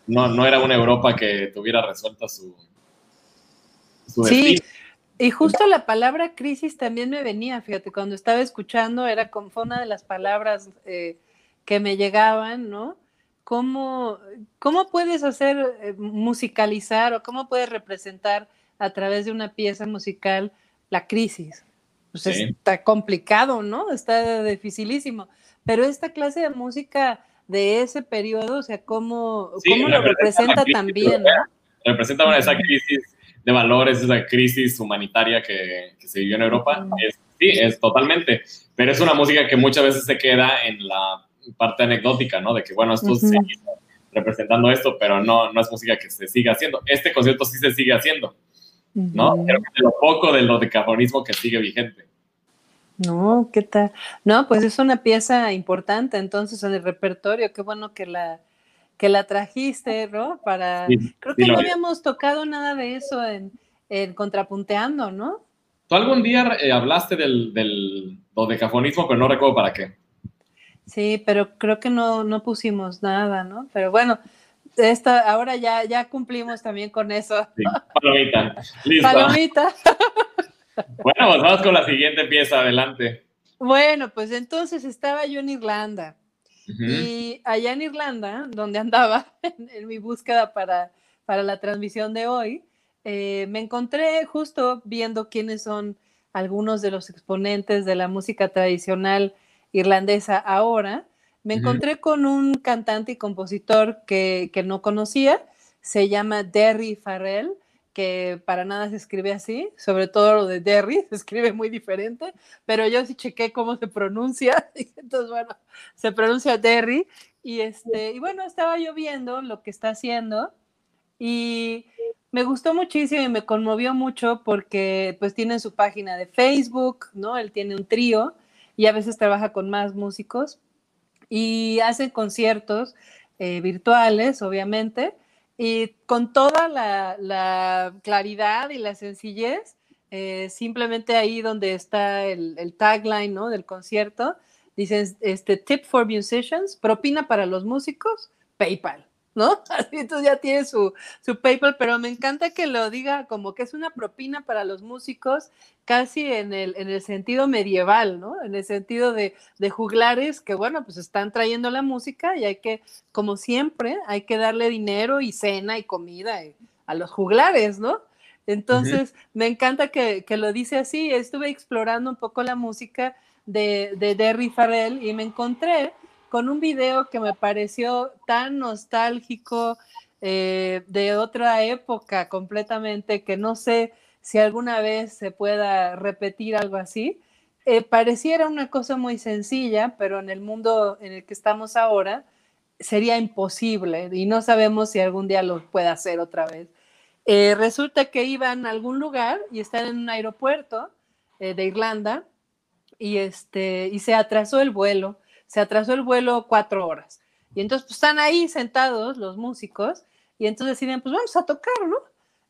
no, no era una Europa que tuviera resuelta su,
su sí. Y justo la palabra crisis también me venía, fíjate, cuando estaba escuchando, era fue una de las palabras eh, que me llegaban, ¿no? ¿Cómo, ¿Cómo puedes hacer eh, musicalizar o cómo puedes representar a través de una pieza musical la crisis? Pues está complicado, ¿no? Está dificilísimo. Pero esta clase de música de ese periodo, o sea, ¿cómo, ¿cómo lo representa también? ¿no?
Representa esa crisis de valores, esa crisis humanitaria que, que se vivió en Europa. sí, es totalmente. Pero es una música que muchas veces se queda en la parte anecdótica, ¿no? De que, bueno, esto se representando esto, pero no, no es música que se siga haciendo. Este concierto sí se sigue haciendo, ¿no? Creo que es lo poco de lo decafonismo que sigue vigente.
No, ¿qué tal? No, pues es una pieza importante entonces en el repertorio. Qué bueno que la, que la trajiste, ¿no? Para. creo que no habíamos tocado nada de eso en, Contrapunteando, ¿no?
Tú algún día eh, hablaste del, del dodecafonismo, pero no recuerdo para qué.
Sí, pero creo que no, no pusimos nada, ¿no? Pero bueno, esta, ahora ya, ya cumplimos también con eso.
palomita.
Listo. Palomita.
Bueno, pues vamos con la siguiente pieza, adelante.
Bueno, pues entonces estaba yo en Irlanda. Y allá en Irlanda, donde andaba en, mi búsqueda para, para, la transmisión de hoy, eh, me encontré justo viendo quiénes son algunos de los exponentes de la música tradicional irlandesa ahora. Me encontré con un cantante y compositor que, que no conocía, se llama Derry Farrell que para nada se escribe así, sobre todo lo de Derry, se escribe muy diferente, pero yo sí chequé cómo se pronuncia, entonces bueno, se pronuncia Derry, y este, y bueno, estaba yo viendo lo que está haciendo, y me gustó muchísimo y me conmovió mucho porque pues tiene su página de Facebook, ¿no? Él tiene un trío y a veces trabaja con más músicos y hace conciertos eh, virtuales, obviamente, y con toda la, claridad y la sencillez, eh, simplemente ahí donde está el, tagline ¿no? del concierto, dicen, este, tip for musicians, propina para los músicos, PayPal. ¿No? Así entonces ya tiene su, su PayPal, pero me encanta que lo diga como que es una propina para los músicos, casi en el, en el sentido medieval, ¿no? En el sentido de, de, juglares que, bueno, pues están trayendo la música y hay que, como siempre, hay que darle dinero y cena y comida eh, a los juglares, ¿no? Entonces, me encanta que, que, lo dice así. Estuve explorando un poco la música de, de Derry Farrell y me encontré con un video que me pareció tan nostálgico eh, de otra época completamente que no sé si alguna vez se pueda repetir algo así. Eh, pareciera una cosa muy sencilla, pero en el mundo en el que estamos ahora sería imposible y no sabemos si algún día lo pueda hacer otra vez. Eh, resulta que iban a algún lugar y están en un aeropuerto de Irlanda y, este, y se atrasó el vuelo se atrasó el vuelo cuatro horas. Y entonces pues, están ahí sentados los músicos y entonces deciden, pues vamos a tocar, ¿no?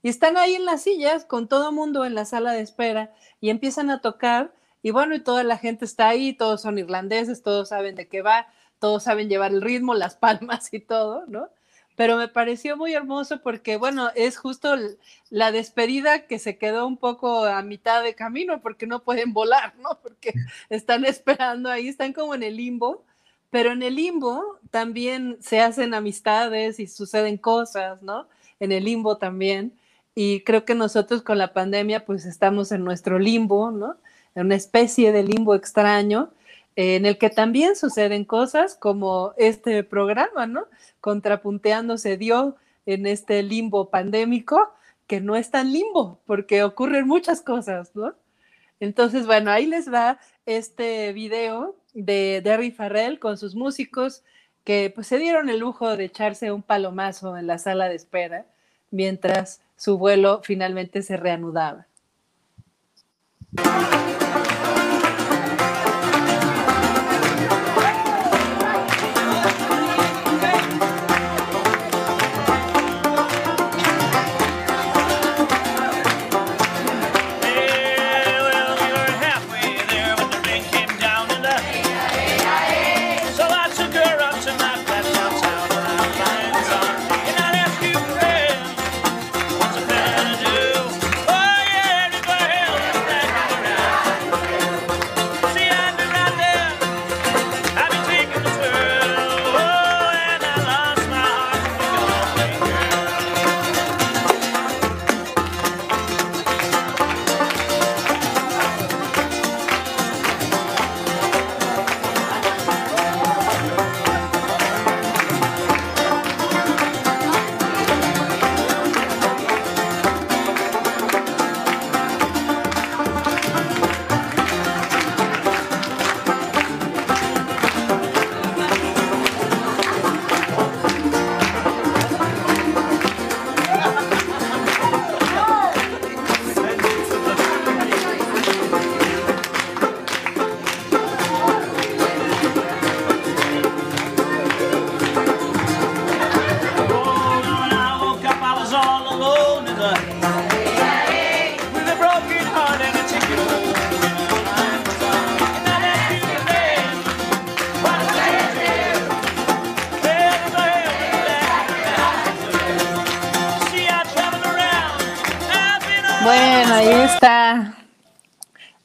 Y están ahí en las sillas con todo mundo en la sala de espera y empiezan a tocar y bueno, y toda la gente está ahí, todos son irlandeses, todos saben de qué va, todos saben llevar el ritmo, las palmas y todo, ¿no? Pero me pareció muy hermoso porque, bueno, es justo la despedida que se quedó un poco a mitad de camino porque no pueden volar, ¿no? Porque están esperando ahí, están como en el limbo, pero en el limbo también se hacen amistades y suceden cosas, ¿no? En el limbo también. Y creo que nosotros con la pandemia pues estamos en nuestro limbo, ¿no? En una especie de limbo extraño en el que también suceden cosas como este programa, ¿no? Contrapunteando se dio en este limbo pandémico, que no es tan limbo, porque ocurren muchas cosas, ¿no? Entonces, bueno, ahí les va este video de Derry Farrell con sus músicos que pues, se dieron el lujo de echarse un palomazo en la sala de espera mientras su vuelo finalmente se reanudaba.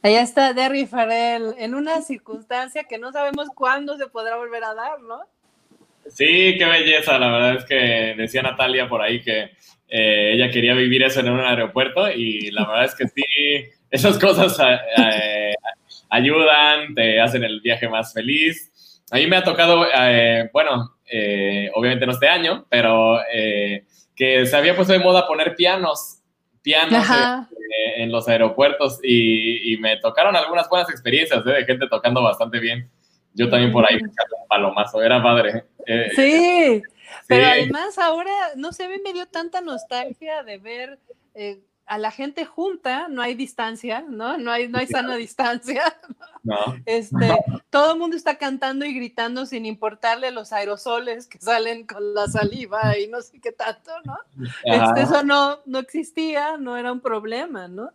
Allá está Derry Farrell en una circunstancia que no sabemos cuándo se podrá volver a dar, ¿no?
Sí, qué belleza. La verdad es que decía Natalia por ahí que eh, ella quería vivir eso en un aeropuerto y la verdad es que sí, esas cosas eh, ayudan, te hacen el viaje más feliz. A mí me ha tocado, eh, bueno, obviamente no este año, pero que se había puesto de moda poner pianos, pianos en los aeropuertos y, me tocaron algunas buenas experiencias ¿eh? de gente tocando bastante bien. Yo también por ahí me un palomazo, era padre.
Eh, sí, pero además ahora, no sé, me dio tanta nostalgia de ver eh, a la gente junta, no hay distancia, ¿no? No hay, no hay sana distancia. No. Este, todo el mundo está cantando y gritando sin importarle los aerosoles que salen con la saliva y no sé qué tanto, ¿no? Este, eso no, no existía, no era un problema, ¿no?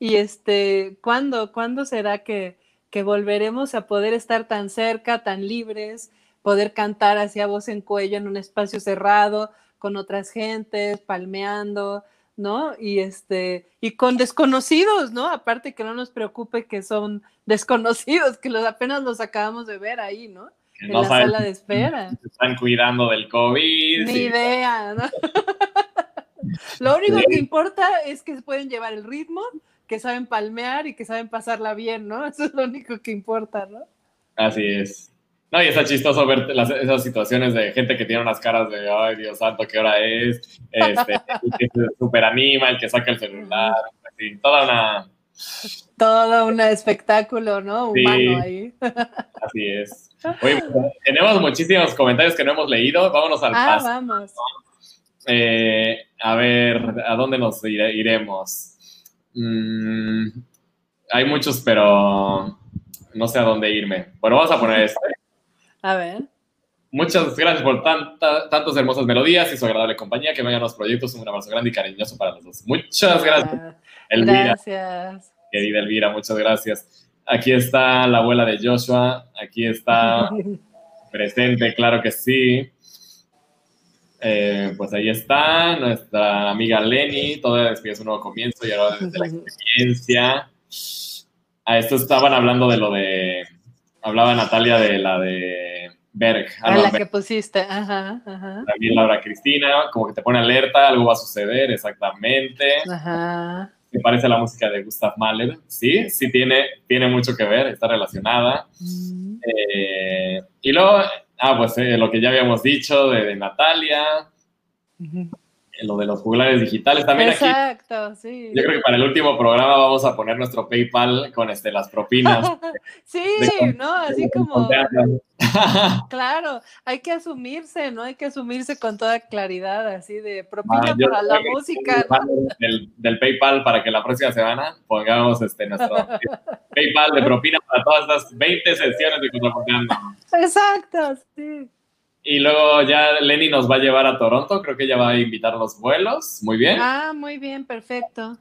Y este, ¿cuándo, ¿cuándo será que, que volveremos a poder estar tan cerca, tan libres, poder cantar hacia voz en cuello en un espacio cerrado, con otras gentes, palmeando? ¿no? Y este, y con desconocidos, ¿no? Aparte que no nos preocupe que son desconocidos, que los apenas los acabamos de ver ahí, ¿no? En la sala de espera.
están cuidando del COVID.
Ni idea, ¿no? Lo único que importa es que pueden llevar el ritmo, que saben palmear y que saben pasarla bien, ¿no? Eso es lo único que importa, ¿no?
Así es. No, y está chistoso ver esas situaciones de gente que tiene unas caras de, ay, Dios santo, ¿qué hora es? Este, que se super anima, el que saca el celular, así, toda una...
Todo un espectáculo, ¿no? Humano ahí.
Así es. Oye, tenemos muchísimos comentarios que no hemos leído. Vámonos al
ah, vamos.
Eh, a ver, ¿a dónde nos iremos? Mm, hay muchos, pero no sé a dónde irme. Bueno, vamos a poner este.
A ver.
Muchas gracias por tanta, tantas hermosas melodías y su agradable compañía. Que vengan los proyectos. Un abrazo grande y cariñoso para los dos. Muchas gracias,
Elvira. Gracias.
Querida Elvira, muchas gracias. Aquí está la abuela de Joshua. Aquí está presente, claro que sí. eh, pues ahí está nuestra amiga Lenny, toda despide un nuevo comienzo y ahora desde la experiencia. A esto estaban hablando de lo de, hablaba Natalia de la de Berg.
A la que pusiste, ajá, ajá.
También Laura Cristina, como que te pone alerta, algo va a suceder, exactamente.
Ajá.
Parece a la música de Gustav Mahler, sí, sí tiene, tiene mucho que ver, está relacionada.
Mm.
Eh, y luego, ah, pues eh, lo que ya habíamos dicho de, de Natalia, eh, lo de los jugulares digitales también aquí.
Exacto, sí.
Yo creo que para el último programa vamos a poner nuestro PayPal con este, las propinas.
Sí,
de-
¿no? Así
de-
como, claro, hay que asumirse, ¿no? Hay que asumirse con toda claridad, así de propina
Ah,
para la música, ¿no?
del, del PayPal para que la próxima semana pongamos este, nuestro PayPal de propina para todas estas 20 sesiones de Contrapunteando.
Exacto, sí.
Y luego ya Lenny nos va a llevar a Toronto, creo que ella va a invitar los vuelos, muy bien.
Ah, muy bien, perfecto.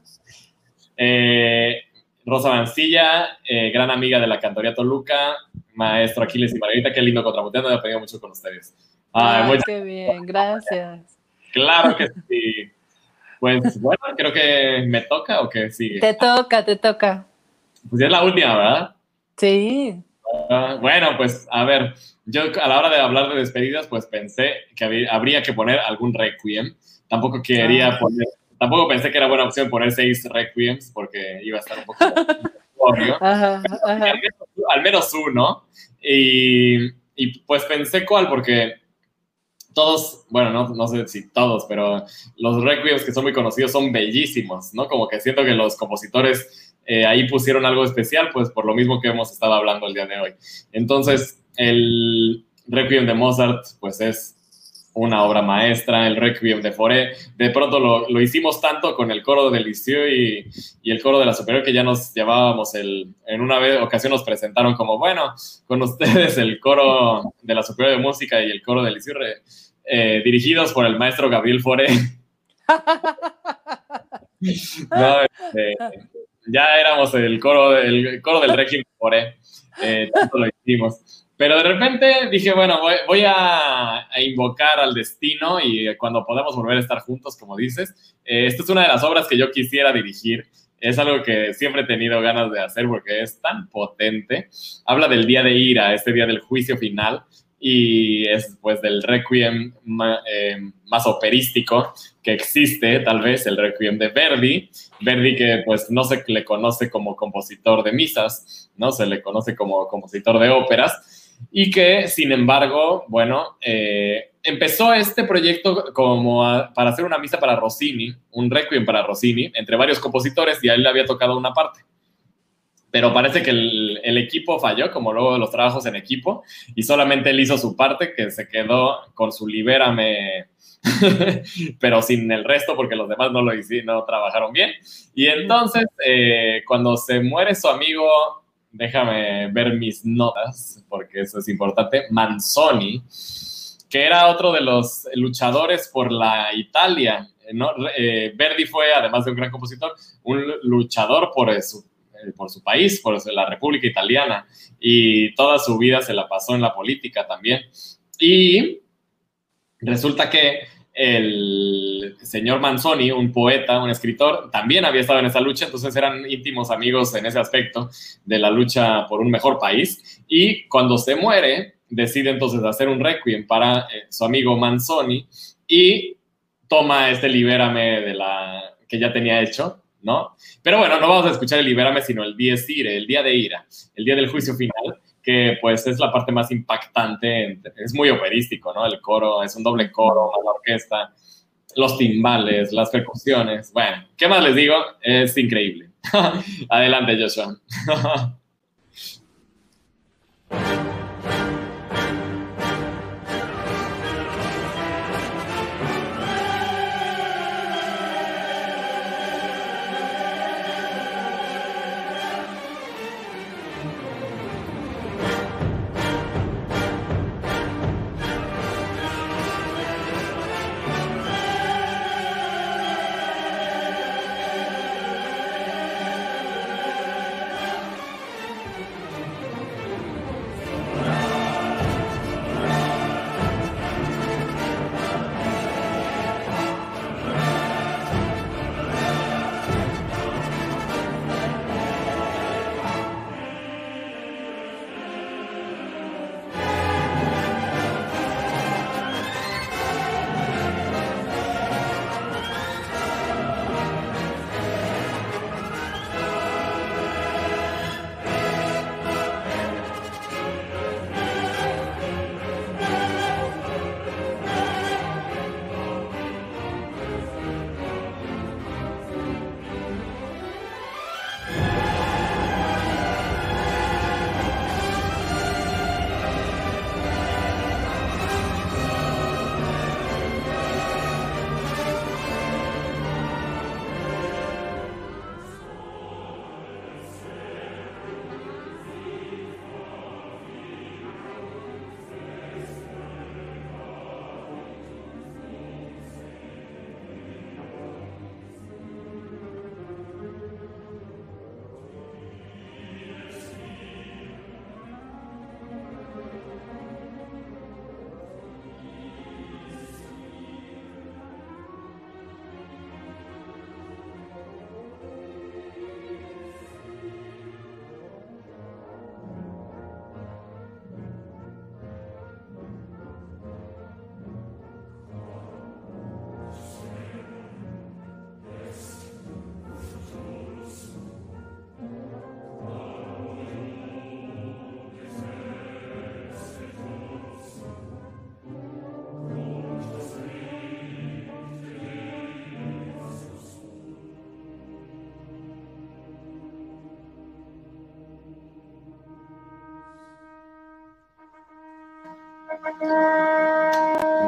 Eh, Rosa Mancilla, eh, gran amiga de la Cantoría Toluca, maestro Aquiles y Margarita, qué lindo Contrapunteando, he aprendido mucho con ustedes. Ay,
Ay,
muchas
qué bien, gracias.
Claro que sí. Pues bueno, creo que me toca o que sigue.
Te toca, te toca.
Pues ya es la última, ¿verdad?
Sí.
Ah, bueno, pues a ver, yo a la hora de hablar de despedidas, pues pensé que habría que poner algún requiem. Tampoco quería
Ah.
poner, tampoco pensé que era buena opción poner seis requiems porque iba a estar un poco obvio.
Ajá, ajá.
al menos, al menos uno. Y, y, pues pensé cuál, porque todos, bueno, no, no sé si todos, pero los requiems que son muy conocidos son bellísimos, ¿no? Como que siento que los compositores eh, ahí pusieron algo especial, pues por lo mismo que hemos estado hablando el día de hoy. Entonces, el requiem de Mozart, pues es una obra maestra, el Requiem de Foré. De pronto lo, lo hicimos tanto con el coro del Lisieux y, y el coro de la Superior que ya nos llevábamos el. En una vez, ocasión nos presentaron como, bueno, con ustedes el coro de la Superior de Música y el coro del re- eh, dirigidos por el maestro Gabriel Foré. No, este, ya éramos el coro, el coro del Requiem Foré. Eh, tanto lo hicimos. Pero de repente dije, bueno, voy, voy a, a invocar al destino y cuando podamos volver a estar juntos, como dices, eh, esta es una de las obras que yo quisiera dirigir. Es algo que siempre he tenido ganas de hacer porque es tan potente. Habla del día de ira, este día del juicio final, y es pues del requiem ma- eh, más operístico que existe, tal vez el requiem de Verdi. Verdi que pues no se le conoce como compositor de misas, ¿no? Se le conoce como compositor de óperas y que, sin embargo, bueno, eh, empezó este proyecto como para hacer una misa para Rossini, un requiem para Rossini, entre varios compositores, y a él le había tocado una parte. Pero parece que el, equipo falló, como luego los trabajos en equipo, y solamente él hizo su parte, que se quedó con su libérame, pero sin el resto, porque los demás no lo hicieron, no trabajaron bien. Y entonces, eh, cuando se muere su amigo déjame ver mis notas, porque eso es importante, Manzoni, que era otro de los luchadores por la Italia. ¿no? Eh, Verdi fue, además de un gran compositor, un luchador por su, por su país, por la República Italiana, y toda su vida se la pasó en la política también. Y resulta que el señor Manzoni, un poeta, un escritor, también había estado en esa lucha, entonces eran íntimos amigos en ese aspecto de la lucha por un mejor país. Y cuando se muere, decide entonces hacer un requiem para eh, su amigo Manzoni y toma este libérame de la que ya tenía hecho, ¿no? Pero bueno, no vamos a escuchar el libérame, sino el dies ire, el día de ira, el día del juicio final, que pues es la parte más impactante, es muy operístico, ¿no? El coro, es un doble coro, la orquesta, los timbales, las percusiones, bueno, ¿qué más les digo? Es increíble. Adelante, Joshua.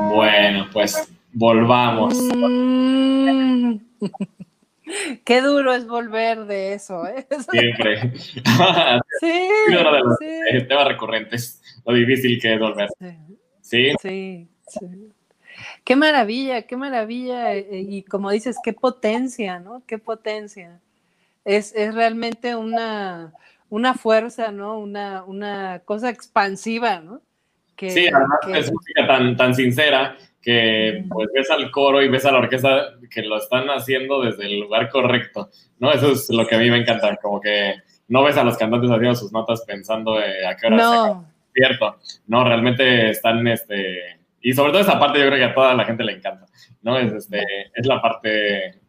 Bueno, pues volvamos.
Mm. Qué duro es volver de eso, ¿eh?
Siempre.
Sí,
Uno de los
sí,
eh, temas recurrentes, lo difícil que es volver.
sí,
Sí,
sí. Qué maravilla, qué maravilla. eh, Y como dices, qué potencia, ¿no? Qué potencia. Es, es realmente una, una fuerza, ¿no? Una, una cosa expansiva, ¿no? Que,
sí, además
que-
es música tan, tan sincera que pues ves al coro y ves a la orquesta que lo están haciendo desde el lugar correcto, ¿no? Eso es lo que a mí me encanta, como que no ves a los cantantes haciendo sus notas pensando eh, a qué hora se
no,
el concierto, no, realmente están, este, y sobre todo esa parte yo creo que a toda la gente le encanta, ¿no? Es, este, es la parte,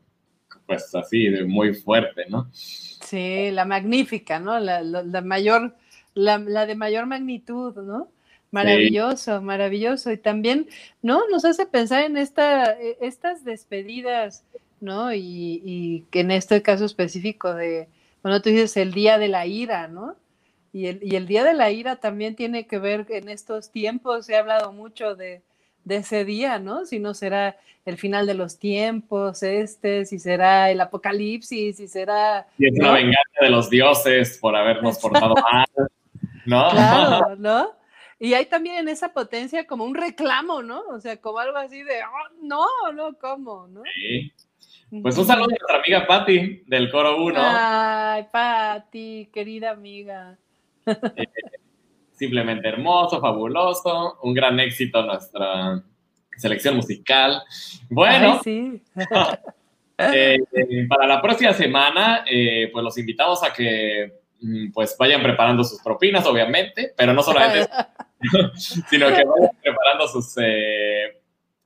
pues así, de muy fuerte, ¿no?
sí, la magnífica, ¿no? La, la- la mayor, la, la de mayor magnitud, ¿no? Maravilloso, maravilloso. Y también, ¿no? Nos hace pensar en esta, e- estas despedidas, ¿no? Y, y que en este caso específico de, bueno, tú dices el día de la ira, ¿no? Y el, y el día de la ira también tiene que ver en estos tiempos, se ha hablado mucho de, de ese día, ¿no? Si no será el final de los tiempos, este, si será el apocalipsis, si será...
Y es una
¿no?
venganza de los dioses por habernos portado mal, ¿no?
Claro, ¿no? Y hay también en esa potencia como un reclamo, ¿no? O sea, como algo así de, "Oh, no, no, ¿cómo? ¿no?
Sí. Pues un saludo a nuestra amiga Patti del Coro 1.
Ay, Pati, querida amiga.
Simplemente hermoso, fabuloso, un gran éxito nuestra selección musical. Bueno,
Ay, sí.
eh, eh, para la próxima semana, eh, pues los invitamos a que pues vayan preparando sus propinas, obviamente, pero no solamente eso, sino que vayan preparando sus eh,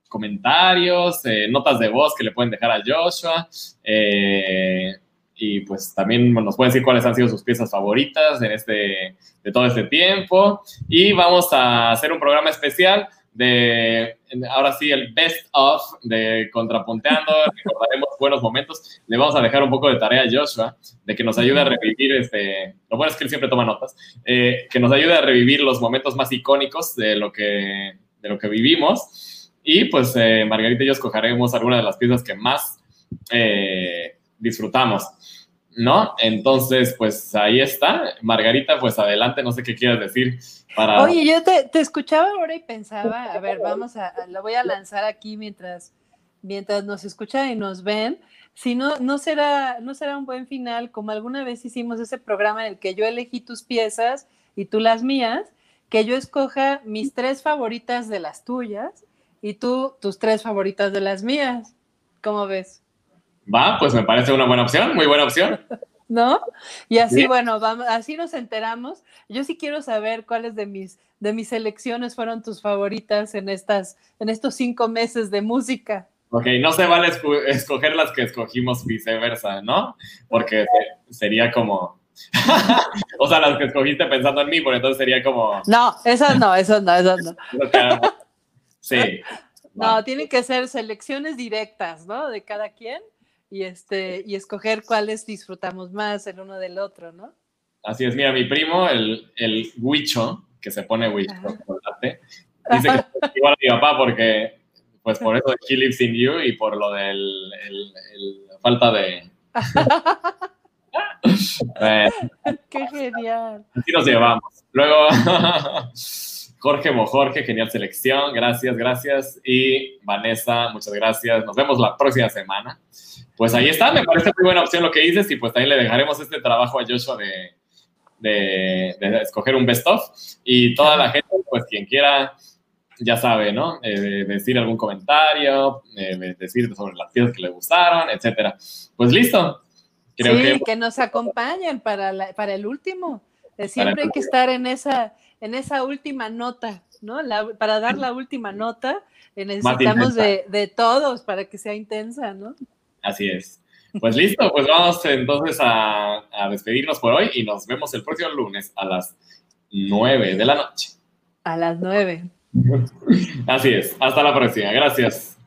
comentarios, eh, notas de voz que le pueden dejar a Joshua. eh, y pues también nos pueden decir cuáles han sido sus piezas favoritas en este, de todo este tiempo. Y vamos a hacer un programa especial de, ahora sí, el best of de Contrapunteando. Recordaremos buenos momentos. Le vamos a dejar un poco de tarea a Joshua de que nos ayude a revivir este. Lo bueno es que él siempre toma notas. eh, que nos ayude a revivir los momentos más icónicos de lo que, de lo que vivimos. Y pues eh, Margarita y yo escogeremos algunas de las piezas que más eh, disfrutamos, ¿no? Entonces, pues ahí está. Margarita, pues adelante, no sé qué quieras decir para...
Oye, yo te, te escuchaba ahora y pensaba, a ver, vamos a, a- lo voy a lanzar aquí mientras, mientras nos escuchan y nos ven. Si no, no será, no será un buen final, como alguna vez hicimos ese programa en el que yo elegí tus piezas y tú las mías, que yo escoja mis tres favoritas de las tuyas y tú tus tres favoritas de las mías. ¿Cómo ves?
Va, pues me parece una buena opción, muy buena opción.
¿No? Y así,
Sí.
bueno, vamos, así nos enteramos. Yo sí quiero saber cuáles de mis, de mis selecciones fueron tus favoritas en, estas, en estos cinco meses de música.
Ok, no se vale esco- escoger las que escogimos viceversa, ¿no? Porque se- sería como... o sea, las que escogiste pensando en mí, porque entonces sería como...
No, esas no, esas no, esas no.
que- Sí.
No, tienen que ser selecciones directas, ¿no? De cada quien y, este, y escoger cuáles disfrutamos más el uno del otro, ¿no?
Así es, mira, mi primo, el, el Huicho, que se pone Huicho chocolate, dice que es igual a mi papá porque, pues por eso He Lives in You y por lo del el- el- la falta de... Bueno,
Qué genial.
así nos llevamos. Luego, Jorge Mojorge, genial selección, gracias, gracias. Y Vanessa, muchas gracias. Nos vemos la próxima semana. Pues ahí está, me parece muy buena opción lo que dices y pues también le dejaremos este trabajo a Joshua de, de, de escoger un best of y toda la gente, pues quien quiera, ya sabe, ¿no? Eh, decir algún comentario, eh, decir sobre las piezas que le gustaron, etcétera. Pues listo. Creo
sí,
que
que... nos acompañen para, la- para el último. Siempre
el
hay que estar en esa, en esa última nota, ¿no? La- para dar la última nota eh, necesitamos de, de todos para que sea intensa, ¿no?
así es. Pues listo, pues vamos entonces a, a despedirnos por hoy y nos vemos el próximo lunes a las 9 de la noche.
A las nueve.
Así es. Hasta la próxima. Gracias.